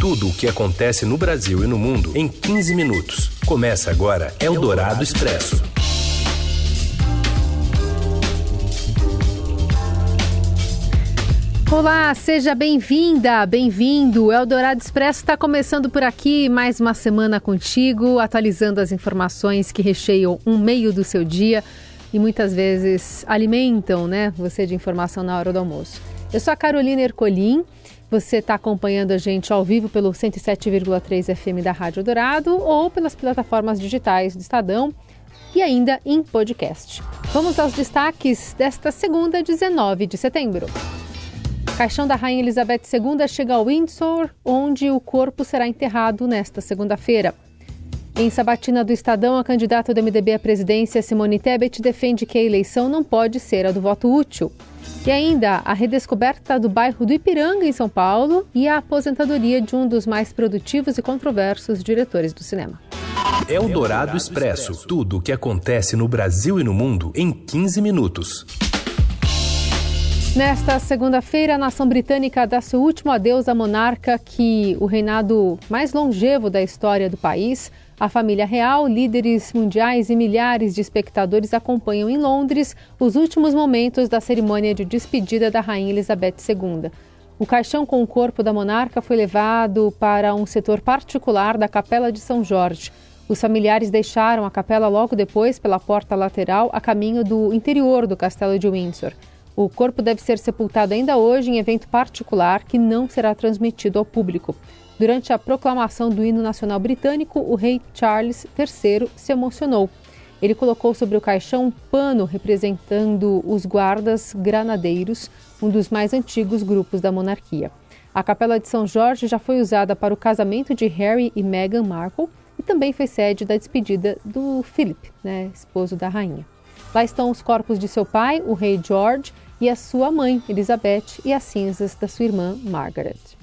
Tudo o que acontece no Brasil e no mundo em 15 minutos. Começa agora Eldorado Expresso. Olá, seja bem-vinda, bem-vindo. Eldorado Expresso está começando por aqui, mais uma semana contigo, atualizando as informações que recheiam um meio do seu dia e muitas vezes alimentam né, você de informação na hora do almoço. Eu sou a Carolina Ercolim, você está acompanhando a gente ao vivo pelo 107,3 FM da Rádio Dourado ou pelas plataformas digitais do Estadão e ainda em podcast. Vamos aos destaques desta segunda, 19 de setembro. Caixão da Rainha Elizabeth II chega ao Windsor, onde o corpo será enterrado nesta segunda-feira. Em sabatina do Estadão, a candidata do MDB à presidência, Simone Tebet, defende que a eleição não pode ser a do voto útil. E ainda a redescoberta do bairro do Ipiranga, em São Paulo, e a aposentadoria de um dos mais produtivos e controversos diretores do cinema. É o Dourado Expresso tudo o que acontece no Brasil e no mundo em 15 minutos. Nesta segunda-feira, a nação britânica dá seu último adeus à monarca que o reinado mais longevo da história do país. A família real, líderes mundiais e milhares de espectadores acompanham em Londres os últimos momentos da cerimônia de despedida da rainha Elizabeth II. O caixão com o corpo da monarca foi levado para um setor particular da Capela de São Jorge. Os familiares deixaram a capela logo depois pela porta lateral a caminho do interior do castelo de Windsor. O corpo deve ser sepultado ainda hoje em evento particular que não será transmitido ao público. Durante a proclamação do hino nacional britânico, o rei Charles III se emocionou. Ele colocou sobre o caixão um pano representando os guardas granadeiros, um dos mais antigos grupos da monarquia. A Capela de São Jorge já foi usada para o casamento de Harry e Meghan Markle e também foi sede da despedida do Philip, né, esposo da rainha. Lá estão os corpos de seu pai, o rei George, e a sua mãe, Elizabeth, e as cinzas da sua irmã, Margaret.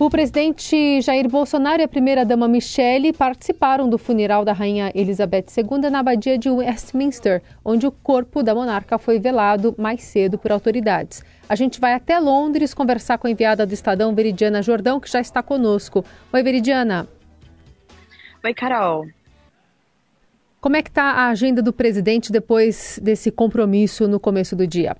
O presidente Jair Bolsonaro e a primeira-dama Michelle participaram do funeral da rainha Elizabeth II na abadia de Westminster, onde o corpo da monarca foi velado mais cedo por autoridades. A gente vai até Londres conversar com a enviada do Estadão, Veridiana Jordão, que já está conosco. Oi, Veridiana. Oi, Carol. Como é que está a agenda do presidente depois desse compromisso no começo do dia?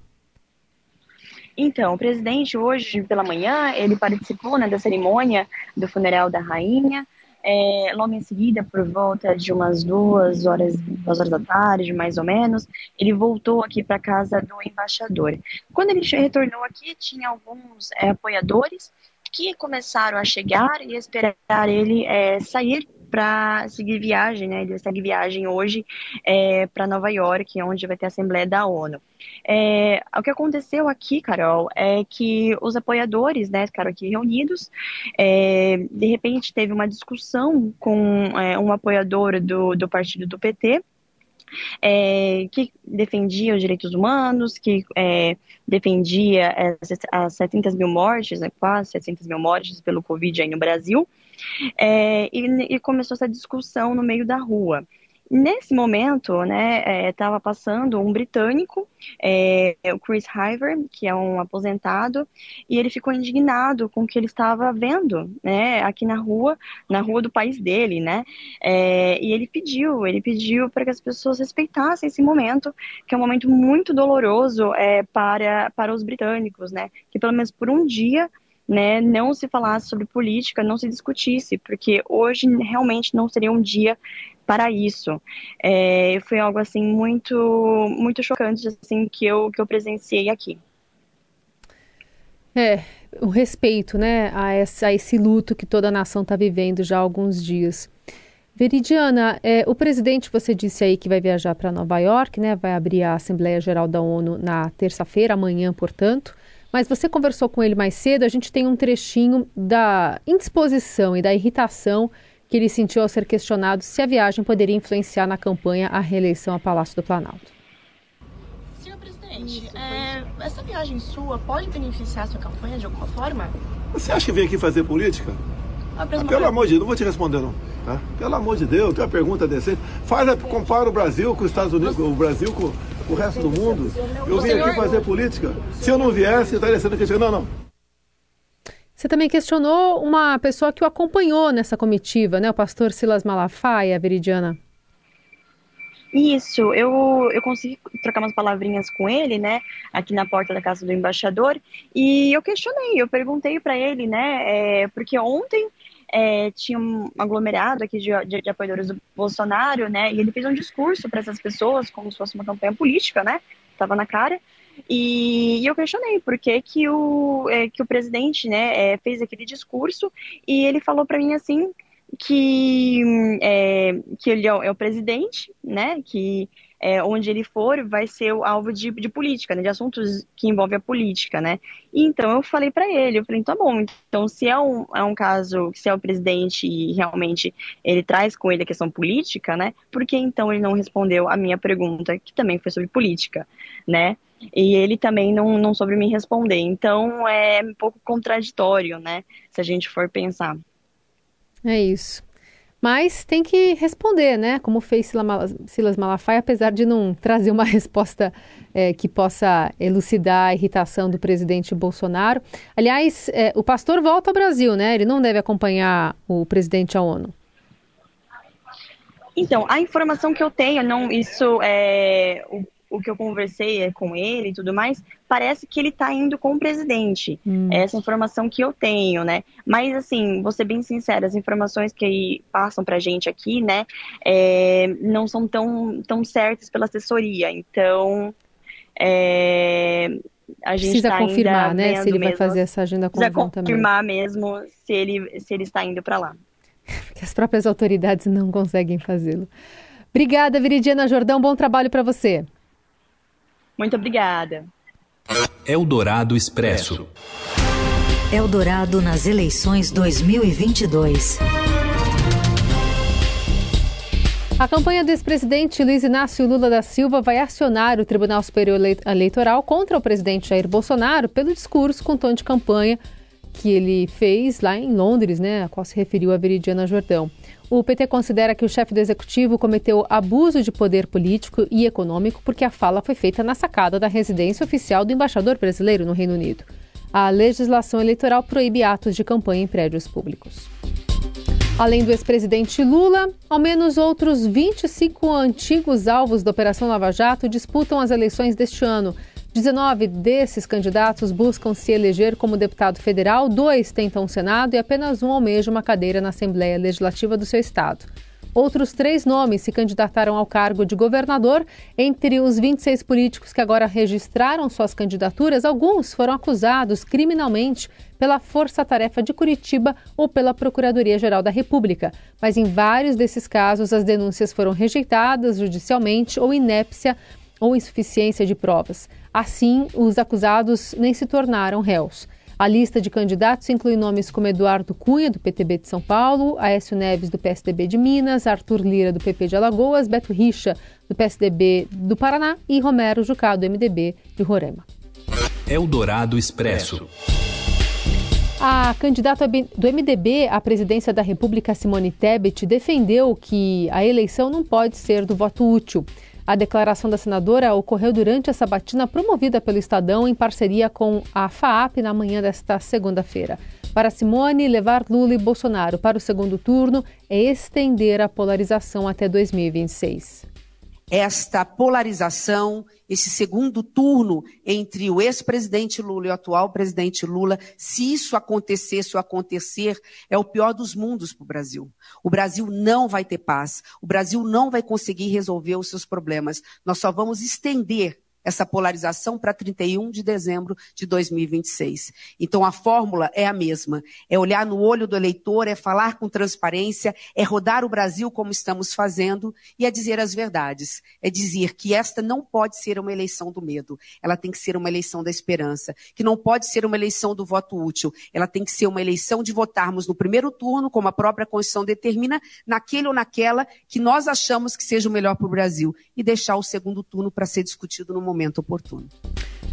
Então, o presidente hoje pela manhã ele participou né, da cerimônia do funeral da rainha. É, logo em seguida, por volta de umas duas horas, duas horas da tarde, mais ou menos, ele voltou aqui para casa do embaixador. Quando ele retornou aqui, tinha alguns é, apoiadores que começaram a chegar e esperar ele é, sair para seguir viagem, né? Ele segue viagem hoje é, para Nova York, onde vai ter a Assembleia da ONU. É, o que aconteceu aqui, Carol, é que os apoiadores, né, ficaram aqui reunidos. É, de repente teve uma discussão com é, um apoiador do, do partido do PT, é, que defendia os direitos humanos, que é, defendia as, as 700 mil mortes, né, quase 700 mil mortes pelo Covid aí no Brasil, é, e, e começou essa discussão no meio da rua. Nesse momento, né, estava é, passando um britânico, é, o Chris Hiver, que é um aposentado, e ele ficou indignado com o que ele estava vendo, né, aqui na rua, na rua do país dele, né, é, e ele pediu, ele pediu para que as pessoas respeitassem esse momento, que é um momento muito doloroso é, para, para os britânicos, né, que pelo menos por um dia né, não se falasse sobre política, não se discutisse, porque hoje realmente não seria um dia para isso. É, foi algo assim muito muito chocante assim que eu que eu presenciei aqui. É, o respeito, né, a, essa, a esse luto que toda a nação está vivendo já há alguns dias. Veridiana, é, o presidente, você disse aí que vai viajar para Nova York, né? Vai abrir a Assembleia Geral da ONU na terça-feira, amanhã, portanto. Mas você conversou com ele mais cedo, a gente tem um trechinho da indisposição e da irritação que ele sentiu ao ser questionado se a viagem poderia influenciar na campanha à reeleição ao Palácio do Planalto. Senhor presidente, é, essa viagem sua pode beneficiar a sua campanha de alguma forma? Você acha que vem aqui fazer política? Ah, pelo amor de Deus, não vou te responder não. Tá? Pelo amor de Deus, tem uma pergunta decente. Faz, compara o Brasil com os Estados Unidos, o Brasil com o resto do mundo. Eu vim aqui fazer política. Se eu não viesse, eu estaria sendo questionado. Não, não. Você também questionou uma pessoa que o acompanhou nessa comitiva, né? O pastor Silas Malafaia, Veridiana. Isso, eu, eu consegui trocar umas palavrinhas com ele, né, aqui na porta da casa do embaixador, e eu questionei, eu perguntei para ele, né, é, porque ontem é, tinha um aglomerado aqui de, de, de, apoiadores do Bolsonaro, né, e ele fez um discurso para essas pessoas, como se fosse uma campanha política, né, tava na cara, e, e eu questionei por que, que, o, é, que o presidente, né, é, fez aquele discurso, e ele falou para mim assim, que, é, que ele é o, é o, presidente, né? Que é, onde ele for vai ser o alvo de, de política, né, de assuntos que envolvem a política, né? E então eu falei para ele, eu falei, tá bom, então se é um, é um caso, se é o presidente e realmente ele traz com ele a questão política, né? Por que então ele não respondeu a minha pergunta, que também foi sobre política, né? E ele também não, não soube me responder. Então é um pouco contraditório, né? Se a gente for pensar. É isso. Mas tem que responder, né? Como fez Silas Malafaia, apesar de não trazer uma resposta é, que possa elucidar a irritação do presidente Bolsonaro. Aliás, é, o pastor volta ao Brasil, né? Ele não deve acompanhar o presidente à ONU. Então, a informação que eu tenho, não, isso é o o que eu conversei é com ele e tudo mais, parece que ele tá indo com o presidente. Hum. Essa informação que eu tenho, né? Mas, assim, vou ser bem sincera, as informações que passam pra gente aqui, né, é, não são tão, tão certas pela assessoria. Então, é, a gente Precisa tá confirmar, né, se ele mesmo, vai fazer essa agenda conjunta Precisa confirmar mesmo, mesmo se, ele, se ele está indo para lá. Porque as próprias autoridades não conseguem fazê-lo. Obrigada, Viridiana Jordão. Bom trabalho para você. Muito obrigada. Eldorado Expresso. Eldorado nas eleições 2022. A campanha do ex-presidente Luiz Inácio Lula da Silva vai acionar o Tribunal Superior Eleitoral contra o presidente Jair Bolsonaro pelo discurso com tom de campanha que ele fez lá em Londres, né, a qual se referiu a Veridiana Jordão. O PT considera que o chefe do executivo cometeu abuso de poder político e econômico porque a fala foi feita na sacada da residência oficial do embaixador brasileiro no Reino Unido. A legislação eleitoral proíbe atos de campanha em prédios públicos. Além do ex-presidente Lula, ao menos outros 25 antigos alvos da Operação Lava Jato disputam as eleições deste ano. 19 desses candidatos buscam se eleger como deputado federal, dois tentam o Senado e apenas um almeja uma cadeira na Assembleia Legislativa do seu estado. Outros três nomes se candidataram ao cargo de governador. Entre os 26 políticos que agora registraram suas candidaturas, alguns foram acusados criminalmente pela Força Tarefa de Curitiba ou pela Procuradoria-Geral da República. Mas em vários desses casos, as denúncias foram rejeitadas judicialmente ou inépcia ou insuficiência de provas. Assim, os acusados nem se tornaram réus. A lista de candidatos inclui nomes como Eduardo Cunha, do PTB de São Paulo, Aécio Neves, do PSDB de Minas, Arthur Lira, do PP de Alagoas, Beto Richa, do PSDB do Paraná e Romero Jucá, do MDB de Roraima. Eldorado Expresso. A candidata do MDB à presidência da República, Simone Tebet, defendeu que a eleição não pode ser do voto útil. A declaração da senadora ocorreu durante a sabatina promovida pelo Estadão em parceria com a FAAP na manhã desta segunda-feira. Para Simone, levar Lula e Bolsonaro para o segundo turno é estender a polarização até 2026 esta polarização, esse segundo turno entre o ex-presidente Lula e o atual presidente Lula, se isso acontecer, se acontecer, é o pior dos mundos para o Brasil. O Brasil não vai ter paz, o Brasil não vai conseguir resolver os seus problemas. Nós só vamos estender essa polarização para 31 de dezembro de 2026. Então a fórmula é a mesma: é olhar no olho do eleitor, é falar com transparência, é rodar o Brasil como estamos fazendo e é dizer as verdades. É dizer que esta não pode ser uma eleição do medo, ela tem que ser uma eleição da esperança, que não pode ser uma eleição do voto útil, ela tem que ser uma eleição de votarmos no primeiro turno, como a própria Constituição determina, naquele ou naquela que nós achamos que seja o melhor para o Brasil e deixar o segundo turno para ser discutido no momento oportuno.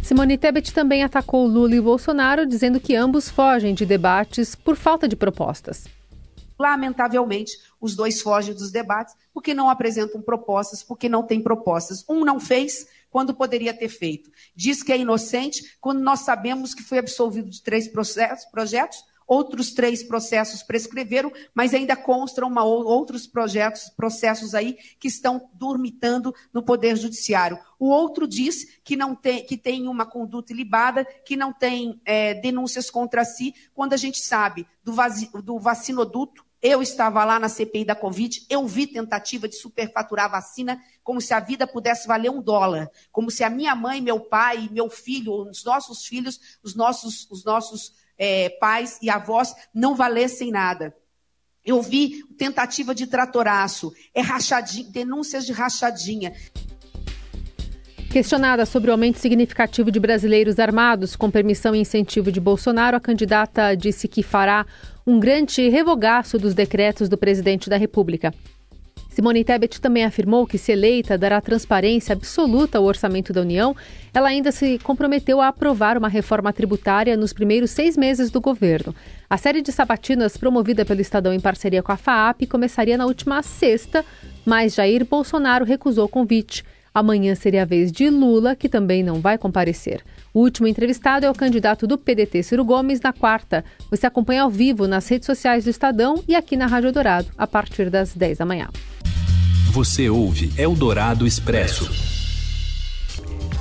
Simone Tebet também atacou Lula e Bolsonaro, dizendo que ambos fogem de debates por falta de propostas. Lamentavelmente, os dois fogem dos debates porque não apresentam propostas, porque não têm propostas. Um não fez quando poderia ter feito. Diz que é inocente quando nós sabemos que foi absolvido de três projetos, outros três processos prescreveram, mas ainda constam uma, outros projetos, processos aí que estão dormitando no Poder Judiciário. O outro diz que não tem, que tem uma conduta ilibada, que não tem é, denúncias contra si, quando a gente sabe do, do vacinoduto, eu estava lá na CPI da Covid, eu vi tentativa de superfaturar a vacina como se a vida pudesse valer um dólar, como se a minha mãe, meu pai, meu filho, os nossos filhos, os nossos, os nossos é, pais e avós não valessem nada. Eu vi tentativa de tratoraço, é rachadinha, denúncias de rachadinha. Questionada sobre o aumento significativo de brasileiros armados com permissão e incentivo de Bolsonaro, a candidata disse que fará um grande revogaço dos decretos do presidente da República. Simone Tebet também afirmou que, se eleita, dará transparência absoluta ao orçamento da União. Ela ainda se comprometeu a aprovar uma reforma tributária nos primeiros seis meses do governo. A série de sabatinas promovida pelo Estadão em parceria com a FAAP começaria na última sexta, mas Jair Bolsonaro recusou o convite. Amanhã seria a vez de Lula, que também não vai comparecer. O último entrevistado é o candidato do PDT, Ciro Gomes, na quarta. Você acompanha ao vivo nas redes sociais do Estadão e aqui na Rádio Dourado, a partir das 10 da manhã. Você ouve Eldorado Expresso.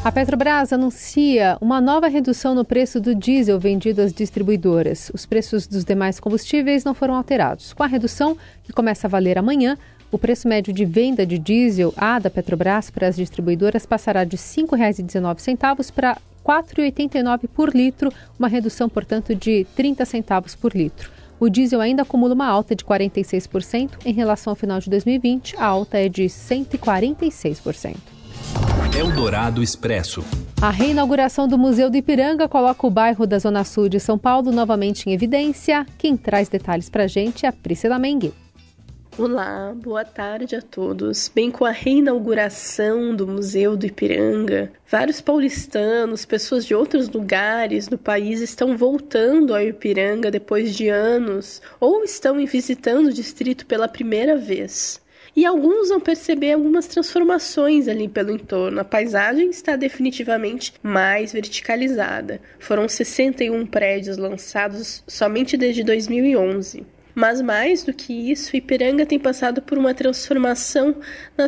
A Petrobras anuncia uma nova redução no preço do diesel vendido às distribuidoras. Os preços dos demais combustíveis não foram alterados. Com a redução, que começa a valer amanhã, o preço médio de venda de diesel A da Petrobras para as distribuidoras passará de R$ 5,19 para R$ 4,89 por litro, uma redução, portanto, de 30 centavos por litro. O diesel ainda acumula uma alta de 46% em relação ao final de 2020, a alta é de 146%. Eldorado Expresso. A reinauguração do Museu do Ipiranga coloca o bairro da Zona Sul de São Paulo novamente em evidência. Quem traz detalhes para a gente é a Priscila Mengue. Olá, boa tarde a todos. Bem, com a reinauguração do Museu do Ipiranga, vários paulistanos, pessoas de outros lugares do país estão voltando ao Ipiranga depois de anos ou estão visitando o distrito pela primeira vez. E alguns vão perceber algumas transformações ali pelo entorno. A paisagem está definitivamente mais verticalizada. Foram 61 prédios lançados somente desde 2011. Mas mais do que isso, Ipiranga tem passado por uma transformação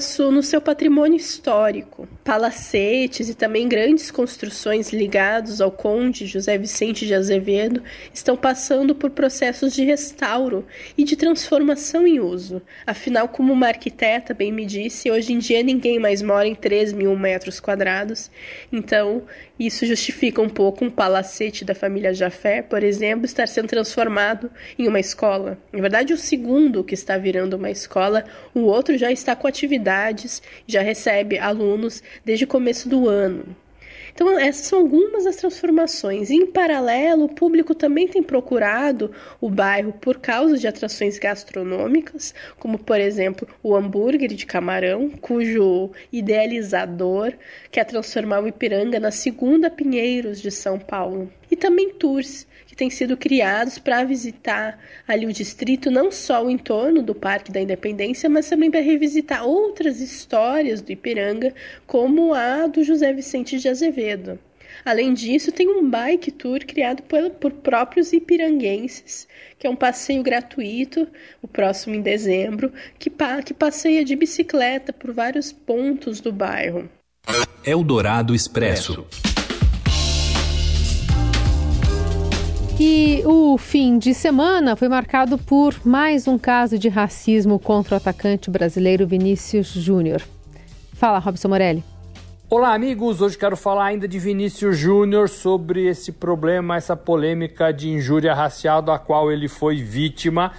sua, no seu patrimônio histórico. Palacetes e também grandes construções ligados ao conde José Vicente de Azevedo estão passando por processos de restauro e de transformação em uso. Afinal, como uma arquiteta bem me disse, hoje em dia ninguém mais mora em 3 mil metros quadrados. Então, isso justifica um pouco um palacete da família Jafé, por exemplo, estar sendo transformado em uma escola. Na verdade, o segundo que está virando uma escola, o outro já está com atividades, já recebe alunos desde o começo do ano. Então, essas são algumas das transformações. Em paralelo, o público também tem procurado o bairro por causa de atrações gastronômicas, como, por exemplo, o hambúrguer de camarão, cujo idealizador quer transformar o Ipiranga na segunda Pinheiros de São Paulo. E também tours têm sido criados para visitar ali o distrito, não só o entorno do Parque da Independência, mas também para revisitar outras histórias do Ipiranga, como a do José Vicente de Azevedo. Além disso, tem um bike tour criado por, por próprios ipiranguenses, que é um passeio gratuito, o próximo em dezembro, que, que passeia de bicicleta por vários pontos do bairro. Eldorado Expresso. E o fim de semana foi marcado por mais um caso de racismo contra o atacante brasileiro Vinícius Júnior. Fala, Robson Morelli. Olá, amigos. Hoje quero falar ainda de Vinícius Júnior sobre esse problema, essa polêmica de injúria racial da qual ele foi vítima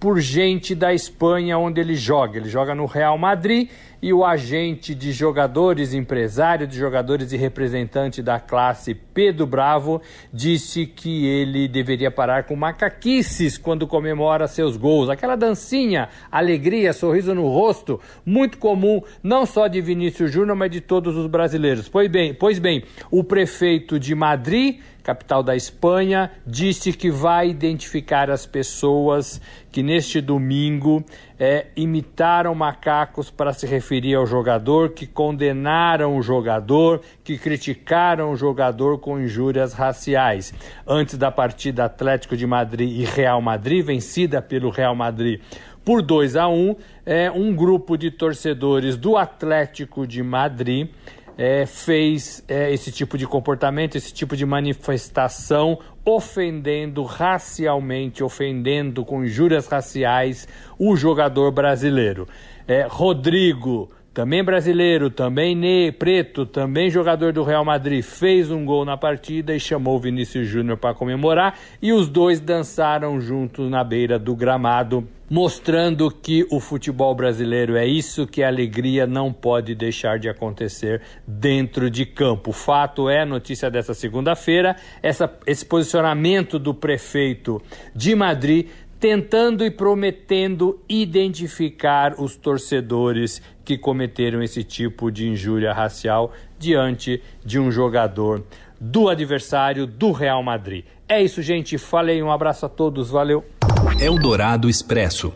por gente da Espanha onde ele joga. Ele joga no Real Madrid e o agente de jogadores, empresário de jogadores e representante da classe Pedro Bravo disse que ele deveria parar com macaquices quando comemora seus gols. Aquela dancinha, alegria, sorriso no rosto, muito comum não só de Vinícius Júnior, mas de todos os brasileiros. Pois bem, pois bem, o prefeito de Madrid capital da Espanha, disse que vai identificar as pessoas que neste domingo é, imitaram macacos para se referir ao jogador, que condenaram o jogador, que criticaram o jogador com injúrias raciais. Antes da partida Atlético de Madrid e Real Madrid, vencida pelo Real Madrid por 2 a 1, é, um grupo de torcedores do Atlético de Madrid é, fez é, esse tipo de comportamento, esse tipo de manifestação, ofendendo racialmente, ofendendo com injúrias raciais o jogador brasileiro. É, Rodrigo, também brasileiro, também ne, preto, também jogador do Real Madrid, fez um gol na partida e chamou o Vinícius Júnior para comemorar e os dois dançaram juntos na beira do gramado, mostrando que o futebol brasileiro é isso que a alegria não pode deixar de acontecer dentro de campo. Fato é, notícia dessa segunda-feira, esse posicionamento do prefeito de Madrid tentando e prometendo identificar os torcedores que cometeram esse tipo de injúria racial diante de um jogador do adversário do Real Madrid. É isso, gente. Falei, um abraço a todos, valeu. Eldorado Expresso.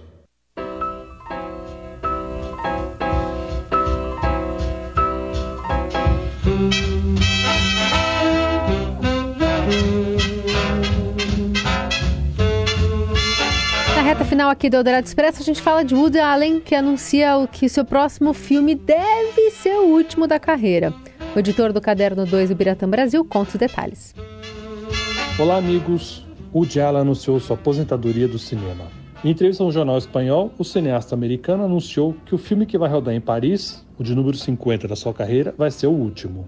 reta final aqui do Eldorado Expresso, a gente fala de Woody Allen, que anuncia o que seu próximo filme deve ser o último da carreira. O editor do Caderno 2 do Biratã Brasil conta os detalhes. Olá, amigos. Woody Allen anunciou sua aposentadoria do cinema. Em entrevista a um jornal espanhol, o cineasta americano anunciou que o filme que vai rodar em Paris, o de número 50 da sua carreira, vai ser o último.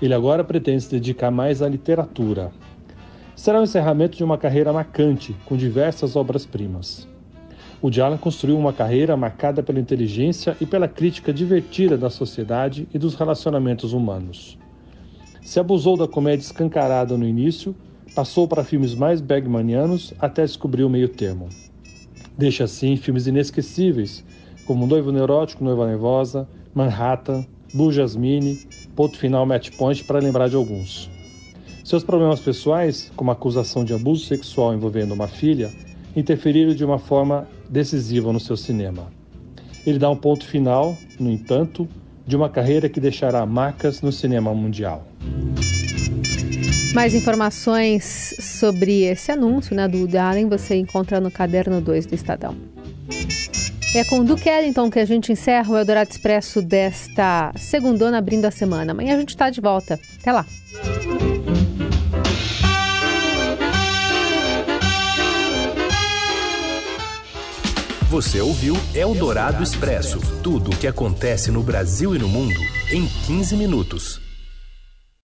Ele agora pretende se dedicar mais à literatura, será o encerramento de uma carreira marcante, com diversas obras-primas. O Allen construiu uma carreira marcada pela inteligência e pela crítica divertida da sociedade e dos relacionamentos humanos. Se abusou da comédia escancarada no início, passou para filmes mais bergmanianos até descobrir o meio termo. Deixa assim filmes inesquecíveis, como Noivo Neurótico, Noiva Nervosa, Manhattan, Blue Jasmine, Ponto Final Match Point, para lembrar de alguns. Seus problemas pessoais, como a acusação de abuso sexual envolvendo uma filha, interferiram de uma forma decisiva no seu cinema. Ele dá um ponto final, no entanto, de uma carreira que deixará marcas no cinema mundial. Mais informações sobre esse anúncio né, do Allen você encontra no caderno 2 do Estadão. É com o Duque Ellington que a gente encerra o Eldorado Expresso desta segundona abrindo a semana. Amanhã a gente está de volta. Até lá! Você ouviu Eldorado Expresso tudo o que acontece no Brasil e no mundo em 15 minutos.